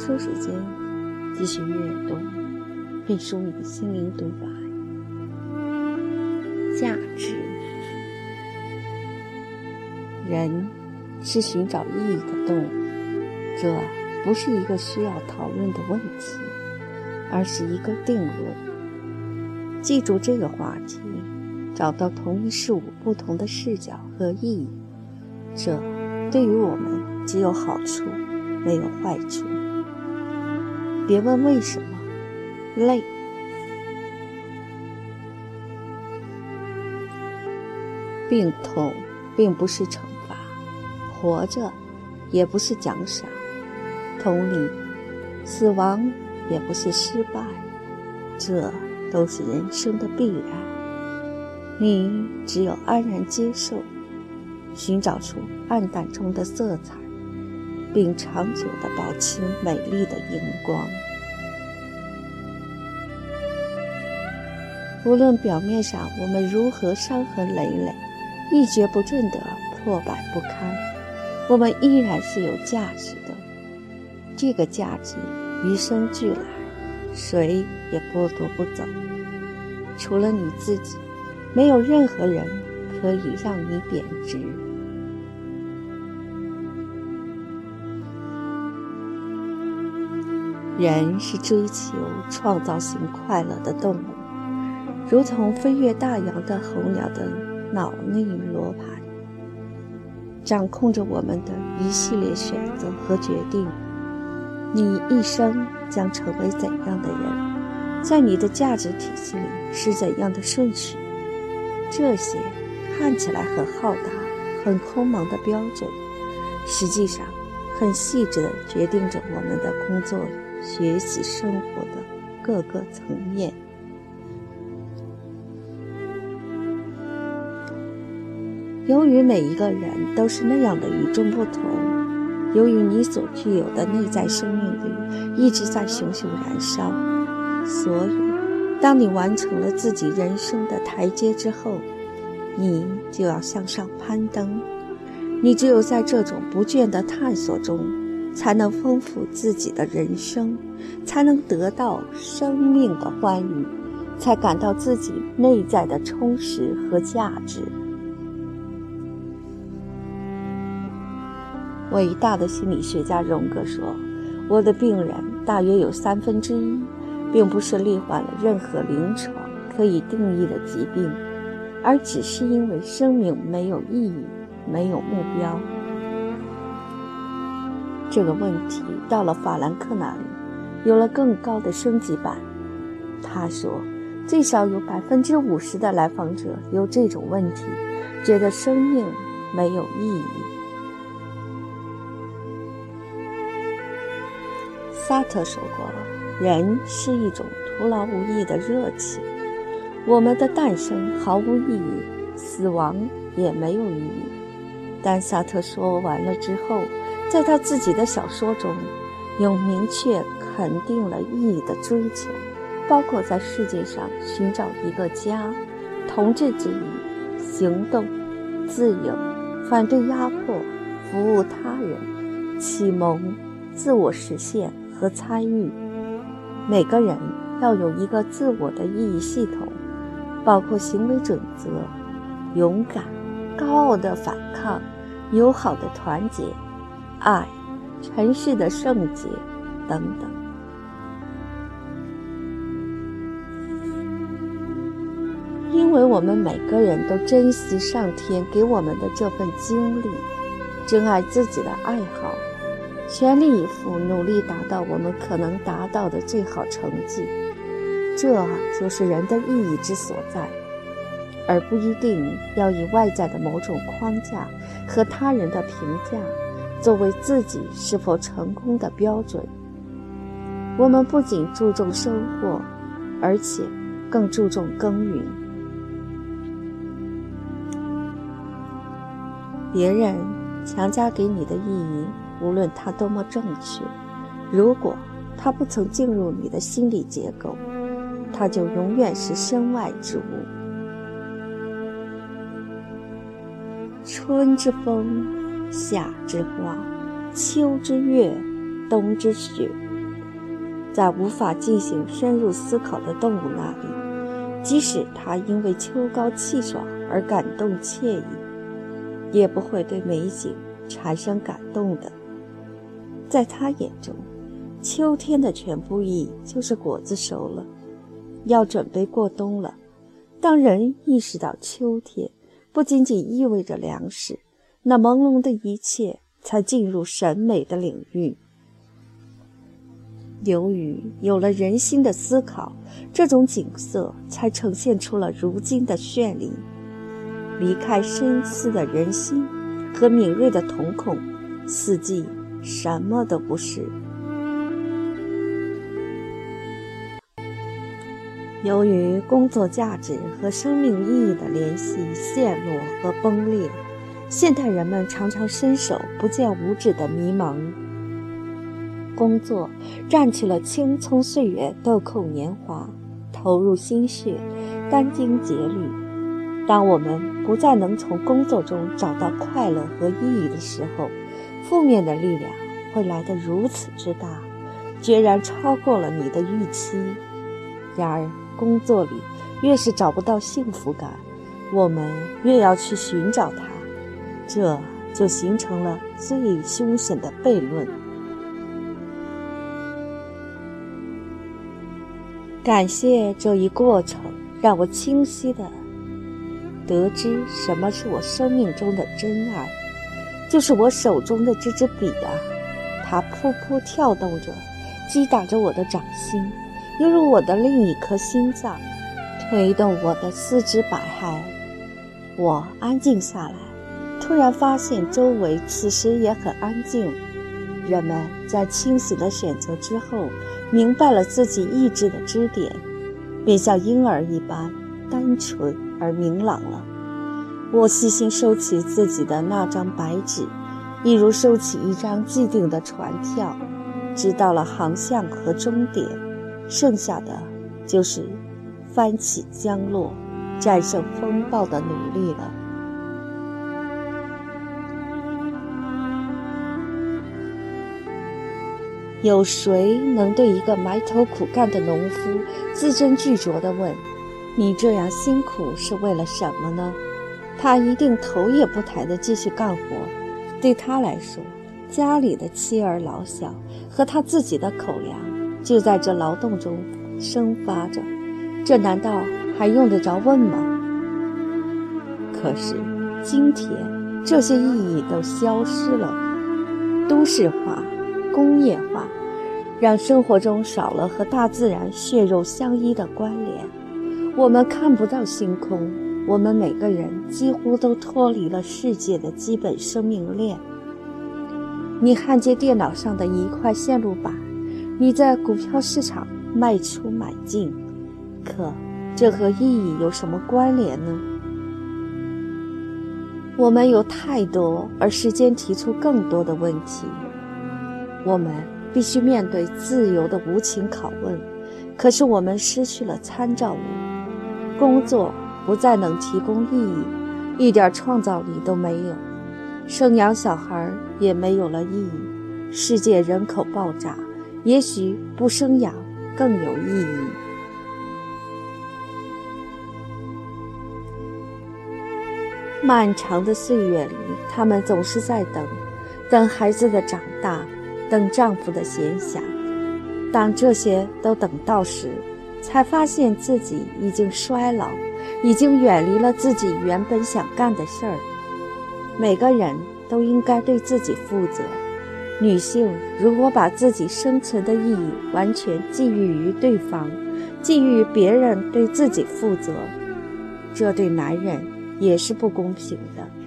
抽时间继续阅读，并梳你的心灵独白。价值，人是寻找意义的动物，这不是一个需要讨论的问题，而是一个定论。记住这个话题，找到同一事物不同的视角和意义，这对于我们只有好处。没有坏处。别问为什么，累。病痛并不是惩罚，活着也不是奖赏。同理，死亡也不是失败，这都是人生的必然。你只有安然接受，寻找出暗淡中的色彩。并长久地保持美丽的荧光。无论表面上我们如何伤痕累累、一蹶不振的破败不堪，我们依然是有价值的。这个价值与生俱来，谁也剥夺不走。除了你自己，没有任何人可以让你贬值。人是追求创造性快乐的动物，如同飞越大洋的候鸟的脑内罗盘，掌控着我们的一系列选择和决定。你一生将成为怎样的人，在你的价值体系里是怎样的顺序？这些看起来很浩大、很空茫的标准，实际上很细致地决定着我们的工作。学习生活的各个层面。由于每一个人都是那样的与众不同，由于你所具有的内在生命力一直在熊熊燃烧，所以，当你完成了自己人生的台阶之后，你就要向上攀登。你只有在这种不倦的探索中。才能丰富自己的人生，才能得到生命的欢愉，才感到自己内在的充实和价值。伟大的心理学家荣格说：“我的病人大约有三分之一，并不是罹患了任何临床可以定义的疾病，而只是因为生命没有意义，没有目标。”这个问题到了法兰克那里，有了更高的升级版。他说，最少有百分之五十的来访者有这种问题，觉得生命没有意义。萨特说过，人是一种徒劳无益的热情。我们的诞生毫无意义，死亡也没有意义。但萨特说完了之后。在他自己的小说中，有明确肯定了意义的追求，包括在世界上寻找一个家、同志之谊、行动、自由、反对压迫、服务他人、启蒙、自我实现和参与。每个人要有一个自我的意义系统，包括行为准则、勇敢、高傲的反抗、友好的团结。爱，尘世的圣洁，等等。因为我们每个人都珍惜上天给我们的这份经历，珍爱自己的爱好，全力以赴努力达到我们可能达到的最好成绩，这就是人的意义之所在，而不一定要以外在的某种框架和他人的评价。作为自己是否成功的标准，我们不仅注重收获，而且更注重耕耘。别人强加给你的意义，无论它多么正确，如果它不曾进入你的心理结构，它就永远是身外之物。春之风。夏之花，秋之月，冬之雪。在无法进行深入思考的动物那里，即使它因为秋高气爽而感动惬意，也不会对美景产生感动的。在他眼中，秋天的全部意义就是果子熟了，要准备过冬了。当人意识到秋天不仅仅意味着粮食，那朦胧的一切才进入审美的领域。由于有了人心的思考，这种景色才呈现出了如今的绚丽。离开深思的人心和敏锐的瞳孔，四季什么都不是。由于工作价值和生命意义的联系陷落和崩裂，现代人们常常伸手不见五指的迷茫。工作占据了青葱岁月豆蔻年华，投入心血，殚精竭虑。当我们不再能从工作中找到快乐和意义的时候，负面的力量会来得如此之大，决然超过了你的预期。然而，工作里越是找不到幸福感，我们越要去寻找它，这就形成了最凶险的悖论。感谢这一过程，让我清晰的得知什么是我生命中的真爱，就是我手中的这支笔啊，它噗噗跳动着，击打着我的掌心，犹如我的另一颗心脏，推动我的四肢百骸。我安静下来，突然发现周围此时也很安静。人们在清醒的选择之后，明白了自己意志的支点，便像婴儿一般单纯而明朗了。我细心收起自己的那张白纸，一如收起一张既定的船票，知道了航向和终点，剩下的就是翻起江落、战胜风暴的努力了。有谁能对一个埋头苦干的农夫字斟句酌地问：“你这样辛苦是为了什么呢？”他一定头也不抬地继续干活。对他来说，家里的妻儿老小和他自己的口粮就在这劳动中生发着，这难道还用得着问吗？可是今天，这些意义都消失了，都市化。工业化让生活中少了和大自然血肉相依的关联，我们看不到星空，我们每个人几乎都脱离了世界的基本生命链。你焊接电脑上的一块线路板，你在股票市场卖出买进，可这和意义有什么关联呢？我们有太多，而时间提出更多的问题。我们必须面对自由的无情拷问，可是我们失去了参照物，工作不再能提供意义，一点创造力都没有，生养小孩也没有了意义。世界人口爆炸，也许不生养更有意义。漫长的岁月里，他们总是在等，等孩子的长大。等丈夫的闲暇，当这些都等到时，才发现自己已经衰老，已经远离了自己原本想干的事儿。每个人都应该对自己负责。女性如果把自己生存的意义完全寄予于对方，寄予别人对自己负责，这对男人也是不公平的。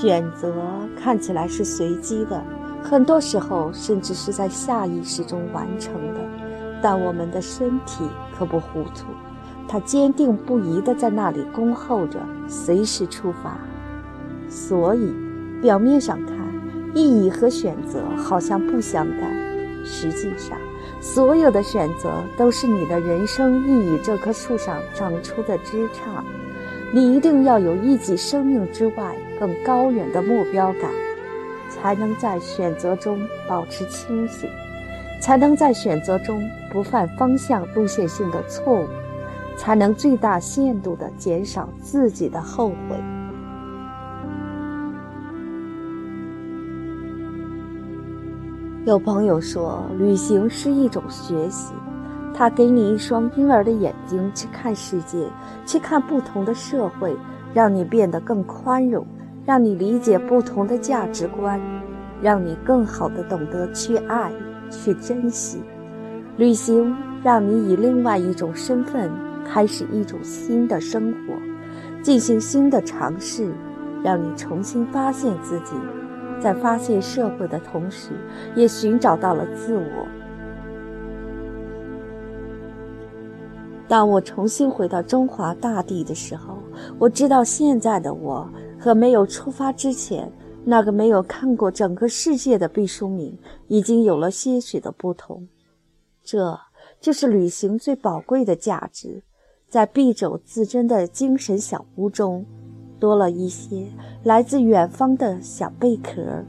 选择看起来是随机的，很多时候甚至是在下意识中完成的，但我们的身体可不糊涂，它坚定不移地在那里恭候着，随时出发。所以，表面上看，意义和选择好像不相干，实际上，所有的选择都是你的人生意义这棵树上长出的枝杈。你一定要有一己生命之外更高远的目标感，才能在选择中保持清醒，才能在选择中不犯方向路线性的错误，才能最大限度地减少自己的后悔。有朋友说，旅行是一种学习，它给你一双婴儿的眼睛去看世界，去看不同的社会，让你变得更宽容。让你理解不同的价值观，让你更好的懂得去爱、去珍惜。旅行让你以另外一种身份开始一种新的生活，进行新的尝试，让你重新发现自己，在发现社会的同时，也寻找到了自我。当我重新回到中华大地的时候，我知道现在的我。和没有出发之前，那个没有看过整个世界的毕淑敏，已经有了些许的不同。这就是旅行最宝贵的价值，在敝帚自珍的精神小屋中，多了一些来自远方的小贝壳。